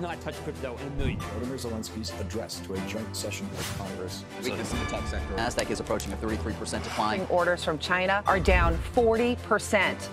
has not touched crypto in a million years. Vladimir Zelensky's address to a joint session of Congress. Weakness in the tech sector. NASDAQ is approaching a 33% decline. Orders from China are down 40%.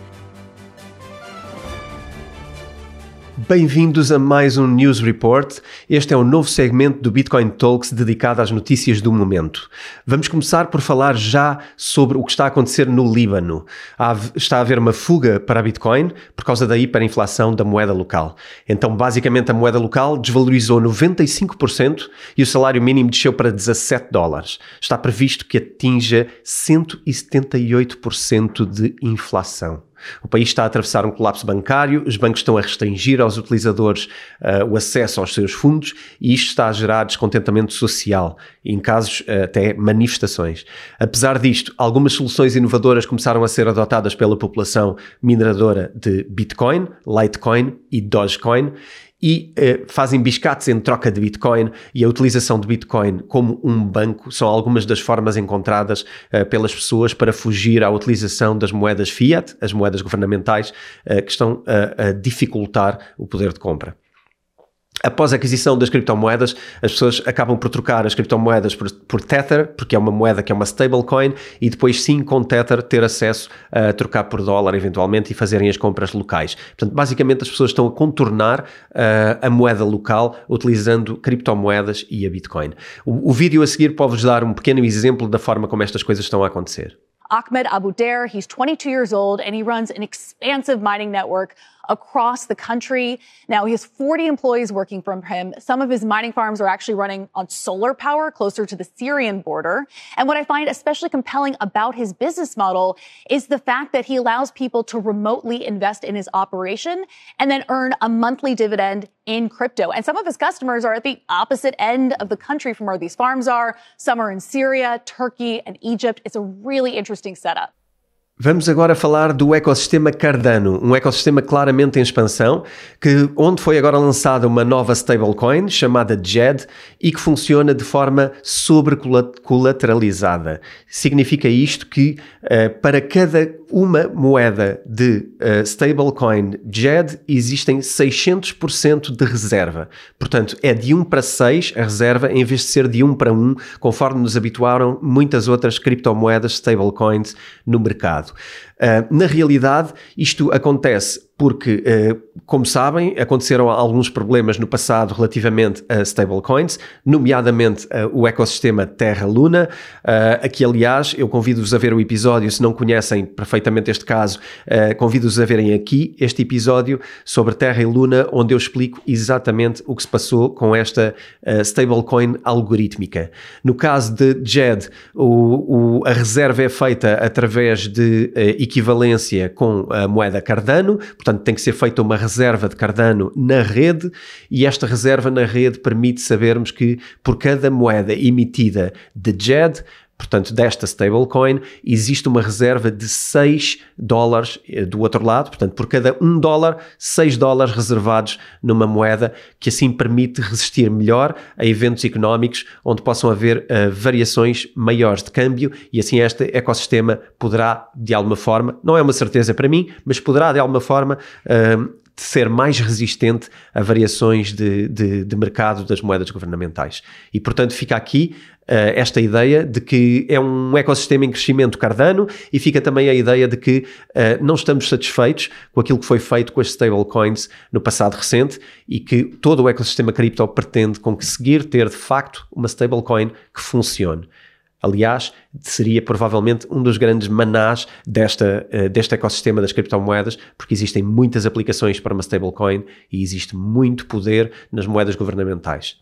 Bem-vindos a mais um News Report. Este é um novo segmento do Bitcoin Talks dedicado às notícias do momento. Vamos começar por falar já sobre o que está a acontecer no Líbano. Há, está a haver uma fuga para a Bitcoin por causa da hiperinflação da moeda local. Então, basicamente, a moeda local desvalorizou 95% e o salário mínimo desceu para 17 dólares. Está previsto que atinja 178% de inflação. O país está a atravessar um colapso bancário, os bancos estão a restringir aos utilizadores uh, o acesso aos seus fundos e isto está a gerar descontentamento social, em casos uh, até manifestações. Apesar disto, algumas soluções inovadoras começaram a ser adotadas pela população mineradora de Bitcoin, Litecoin e Dogecoin e eh, fazem biscates em troca de Bitcoin e a utilização de Bitcoin como um banco são algumas das formas encontradas eh, pelas pessoas para fugir à utilização das moedas fiat, as moedas governamentais, eh, que estão a dificultar o poder de compra. Após a aquisição das criptomoedas, as pessoas acabam por trocar as criptomoedas por, por, Tether, porque é uma moeda que é uma stablecoin, e depois sim, com Tether, ter acesso a trocar por dólar eventualmente e fazerem as compras locais. Portanto, basicamente as pessoas estão a contornar uh, a moeda local utilizando criptomoedas e a Bitcoin. O, o vídeo a seguir pode-vos dar um pequeno exemplo da forma como estas coisas estão a acontecer. Ahmed Abu Dair, he's 22 years old and he runs an expansive mining network across the country. Now he has 40 employees working for him. Some of his mining farms are actually running on solar power closer to the Syrian border. And what I find especially compelling about his business model is the fact that he allows people to remotely invest in his operation and then earn a monthly dividend in crypto. And some of his customers are at the opposite end of the country from where these farms are. Some are in Syria, Turkey, and Egypt. It's a really interesting setup. Vamos agora falar do ecossistema Cardano, um ecossistema claramente em expansão, que, onde foi agora lançada uma nova stablecoin chamada JED e que funciona de forma sobrecolateralizada. Significa isto que uh, para cada uma moeda de uh, stablecoin JED existem 600% de reserva. Portanto, é de 1 para 6 a reserva em vez de ser de 1 para 1, conforme nos habituaram muitas outras criptomoedas stablecoins no mercado. Uh, na realidade, isto acontece porque, uh, como sabem, aconteceram alguns problemas no passado relativamente a stablecoins, nomeadamente uh, o ecossistema Terra-Luna. aqui, aliás, eu convido-vos a ver o episódio, se não conhecem perfeitamente este caso, convido-vos a verem aqui este episódio sobre Terra e Luna, onde eu explico exatamente o que se passou com esta stablecoin algorítmica. No caso de JED, o, o, a reserva é feita através de equivalência com a moeda Cardano, portanto tem que ser feita uma reserva de Cardano na rede e esta reserva na rede permite sabermos que por cada moeda emitida de JED portanto, desta stablecoin, existe uma reserva de 6 dólares eh, do outro lado, portanto, por cada 1 dólar, 6 dólares reservados numa moeda que assim permite resistir melhor a eventos económicos onde possam haver uh, variações maiores de câmbio e assim este ecossistema poderá, de alguma forma, não é uma certeza para mim, mas poderá de alguma forma uh, ser mais resistente a variações de, de, de, mercado das moedas governamentais. E, portanto, fica aqui uh, esta ideia de que é um ecossistema em crescimento cardano e fica também a ideia de que uh, não estamos satisfeitos com aquilo que foi feito com as stablecoins no passado recente e que todo o ecossistema cripto pretende conseguir ter, de facto, uma stablecoin que funcione. Aliás, seria provavelmente um dos grandes manás desta, uh, deste ecossistema das criptomoedas, porque existem muitas aplicações para uma stablecoin e existe muito poder nas moedas governamentais.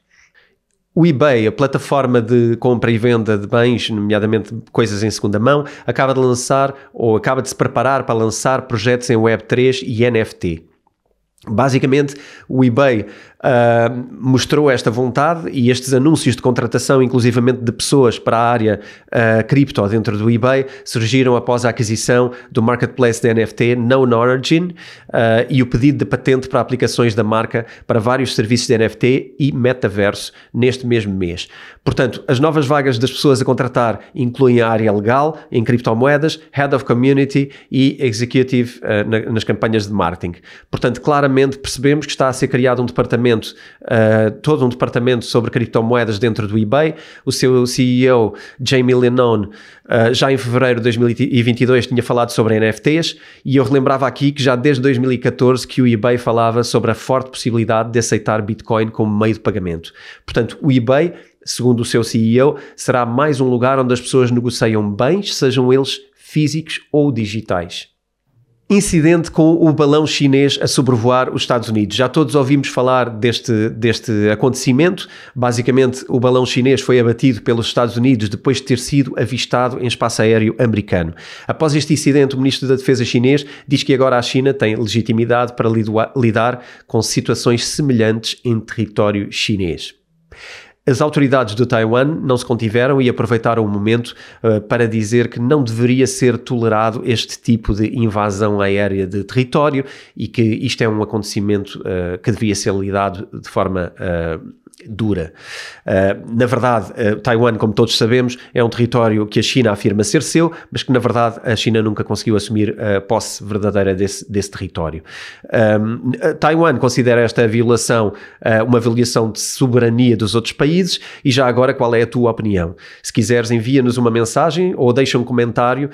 O eBay, a plataforma de compra e venda de bens, nomeadamente coisas em segunda mão, acaba de lançar ou acaba de se preparar para lançar projetos em Web3 e NFT. Basicamente, o eBay uh, mostrou esta vontade e estes anúncios de contratação, inclusivamente de pessoas para a área uh, cripto dentro do eBay, surgiram após a aquisição do marketplace de NFT Known Origin uh, e o pedido de patente para aplicações da marca para vários serviços de NFT e metaverso neste mesmo mês. Portanto, as novas vagas das pessoas a contratar incluem a área legal em criptomoedas, Head of Community e Executive na, nas campanhas de marketing. Portanto, claramente percebemos que está a ser criado um departamento, uh, todo um departamento sobre criptomoedas dentro do eBay. O seu CEO, Jamie Lennon, uh, já em fevereiro de 2022 tinha falado sobre NFTs e eu relembrava aqui que já desde 2014 que o eBay falava sobre a forte possibilidade de aceitar Bitcoin como meio de pagamento. Portanto, o eBay segundo o seu CEO, será mais um lugar onde as pessoas negociam bens, sejam eles físicos ou digitais. Incidente com o balão chinês a sobrevoar os Estados Unidos. Já todos ouvimos falar deste, deste acontecimento. Basicamente, o balão chinês foi abatido pelos Estados Unidos depois de ter sido avistado em espaço aéreo americano. Após este incidente, o ministro da Defesa chinês diz que agora a China tem legitimidade para lidar com situações semelhantes em território chinês. As autoridades de Taiwan não se contiveram e aproveitaram o momento uh, para dizer que não deveria ser tolerado este tipo de invasão aérea de território e que isto é um acontecimento uh, que devia ser lidado de forma uh, dura. Uh, na verdade, uh, Taiwan, como todos sabemos, é um território que a China afirma ser seu, mas que na verdade a China nunca conseguiu assumir a posse verdadeira desse, desse território. Um, Taiwan considera esta violação uh, uma violação de soberania dos outros países e já agora qual é a tua opinião? Se quiseres envia-nos uma mensagem ou deixa um comentário,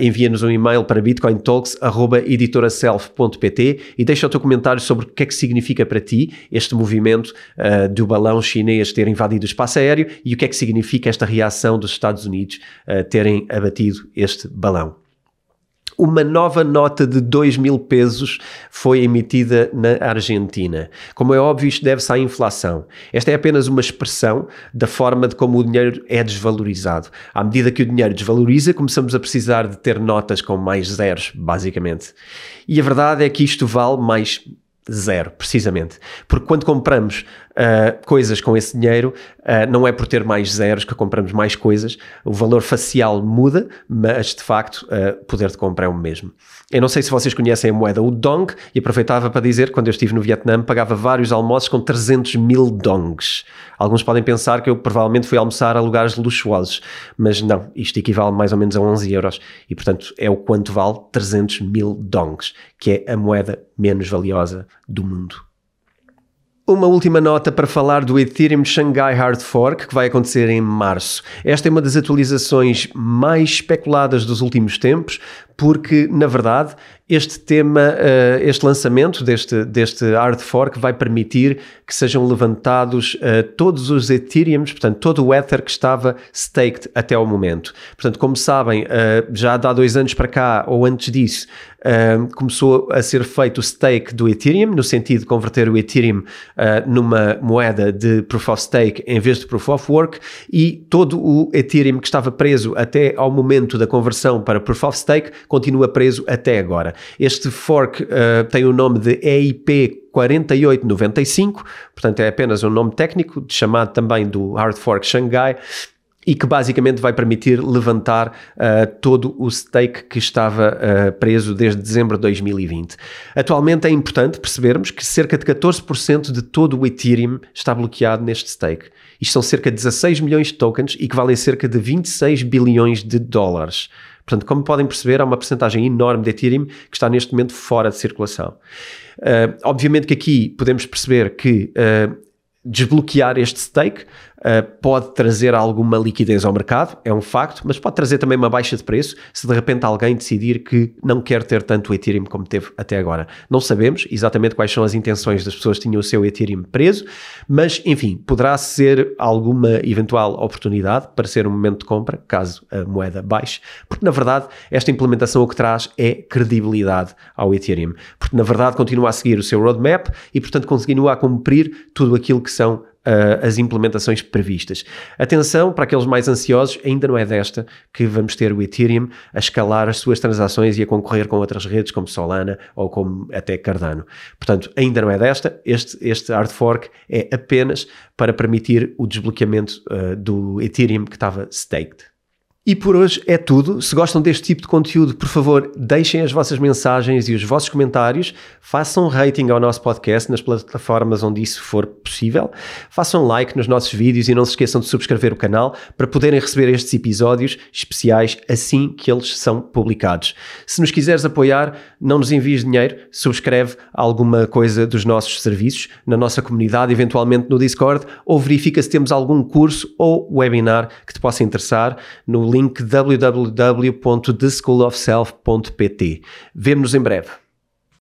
envia-nos um e-mail para bitcointalks.editoraself.pt e deixa o teu comentário sobre o que é que significa para ti este movimento do balão chinês ter invadido o espaço aéreo e o que é que significa esta reação dos Estados Unidos uh, terem abatido este balão uma nova nota de 2 mil pesos foi emitida na Argentina. Como é óbvio, isto deve-se à inflação. Esta é apenas uma expressão da forma de como o dinheiro é desvalorizado. À medida que o dinheiro desvaloriza, começamos a precisar de ter notas com mais zeros, basicamente. E a verdade é que isto vale mais zero, precisamente. Porque quando compramos uh, coisas com esse dinheiro, uh, não é por ter mais zeros que compramos mais coisas, o valor facial muda, mas de facto uh, o poder de compra é o mesmo. Eu não sei se vocês conhecem a moeda, o dong, e aproveitava para dizer quando eu estive no Vietnã pagava vários almoços com 300 mil dongs. Alguns podem pensar que eu provavelmente fui almoçar a lugares luxuosos, mas não, isto equivale mais ou menos a 11 euros e portanto é o quanto vale 300 mil dongs, que é a moeda menos valiosa do mundo. Uma última nota para falar do Ethereum Shanghai Hard Fork que vai acontecer em março. Esta é uma das atualizações mais especuladas dos últimos tempos, porque na verdade este tema, uh, este lançamento deste, deste hard fork vai permitir que sejam levantados uh, todos os Ethereums, portanto, todo o Ether que estava staked até ao momento. Portanto, como sabem, uh, já há dois anos para cá, ou antes disso, começou a ser feito o stake do Ethereum, no sentido de converter o Ethereum numa moeda de Proof of Stake em vez de Proof of Work, e todo o Ethereum que estava preso até ao momento da conversão para Proof of Stake continua preso até agora. Este fork uh, tem o nome de EIP 4895, portanto é apenas um nome técnico, chamado também do Hard Fork Shanghai, e que basicamente vai permitir levantar uh, todo o stake que estava uh, preso desde dezembro de 2020. Atualmente é importante percebermos que cerca de 14% de todo o Ethereum está bloqueado neste stake. Isto são cerca de 16 milhões de tokens e que valem cerca de 26 bilhões de dólares. Portanto, como podem perceber, há uma porcentagem enorme de Ethereum que está neste momento fora de circulação. Uh, obviamente que aqui podemos perceber que uh, desbloquear este stake uh, pode trazer alguma liquidez ao mercado, é um facto, mas pode trazer também uma baixa de preço se de repente alguém decidir que não quer ter tanto Ethereum como teve até agora. Não sabemos exatamente quais são as intenções das pessoas que tinham o seu Ethereum preso, mas enfim, poderá ser alguma eventual oportunidade para ser um momento de compra, caso a moeda baixe, porque na verdade esta implementação o que traz é credibilidade ao Ethereum, porque na verdade continua a seguir o seu roadmap e portanto continua a cumprir tudo aquilo que são uh, as implementações previstas. Atenção para aqueles mais ansiosos, ainda não é desta que vamos ter o Ethereum a escalar as suas transações e a concorrer com outras redes como Solana ou como até Cardano. Portanto, ainda não é desta, este, este hard fork é apenas para permitir o desbloqueamento uh, do Ethereum que estava staked. E por hoje é tudo. Se gostam deste tipo de conteúdo, por favor, deixem as vossas mensagens e os vossos comentários. Façam rating ao nosso podcast nas plataformas onde isso for possível. Façam like nos nossos vídeos e não se esqueçam de subscrever o canal para poderem receber estes episódios especiais assim que eles são publicados. Se nos quiseres apoiar, não nos envies dinheiro, subscreve alguma coisa dos nossos serviços na nossa comunidade, eventualmente no Discord, ou verifica se temos algum curso ou webinar que te possa interessar no link www.theschoolofself.pt. Vemo-nos em breve.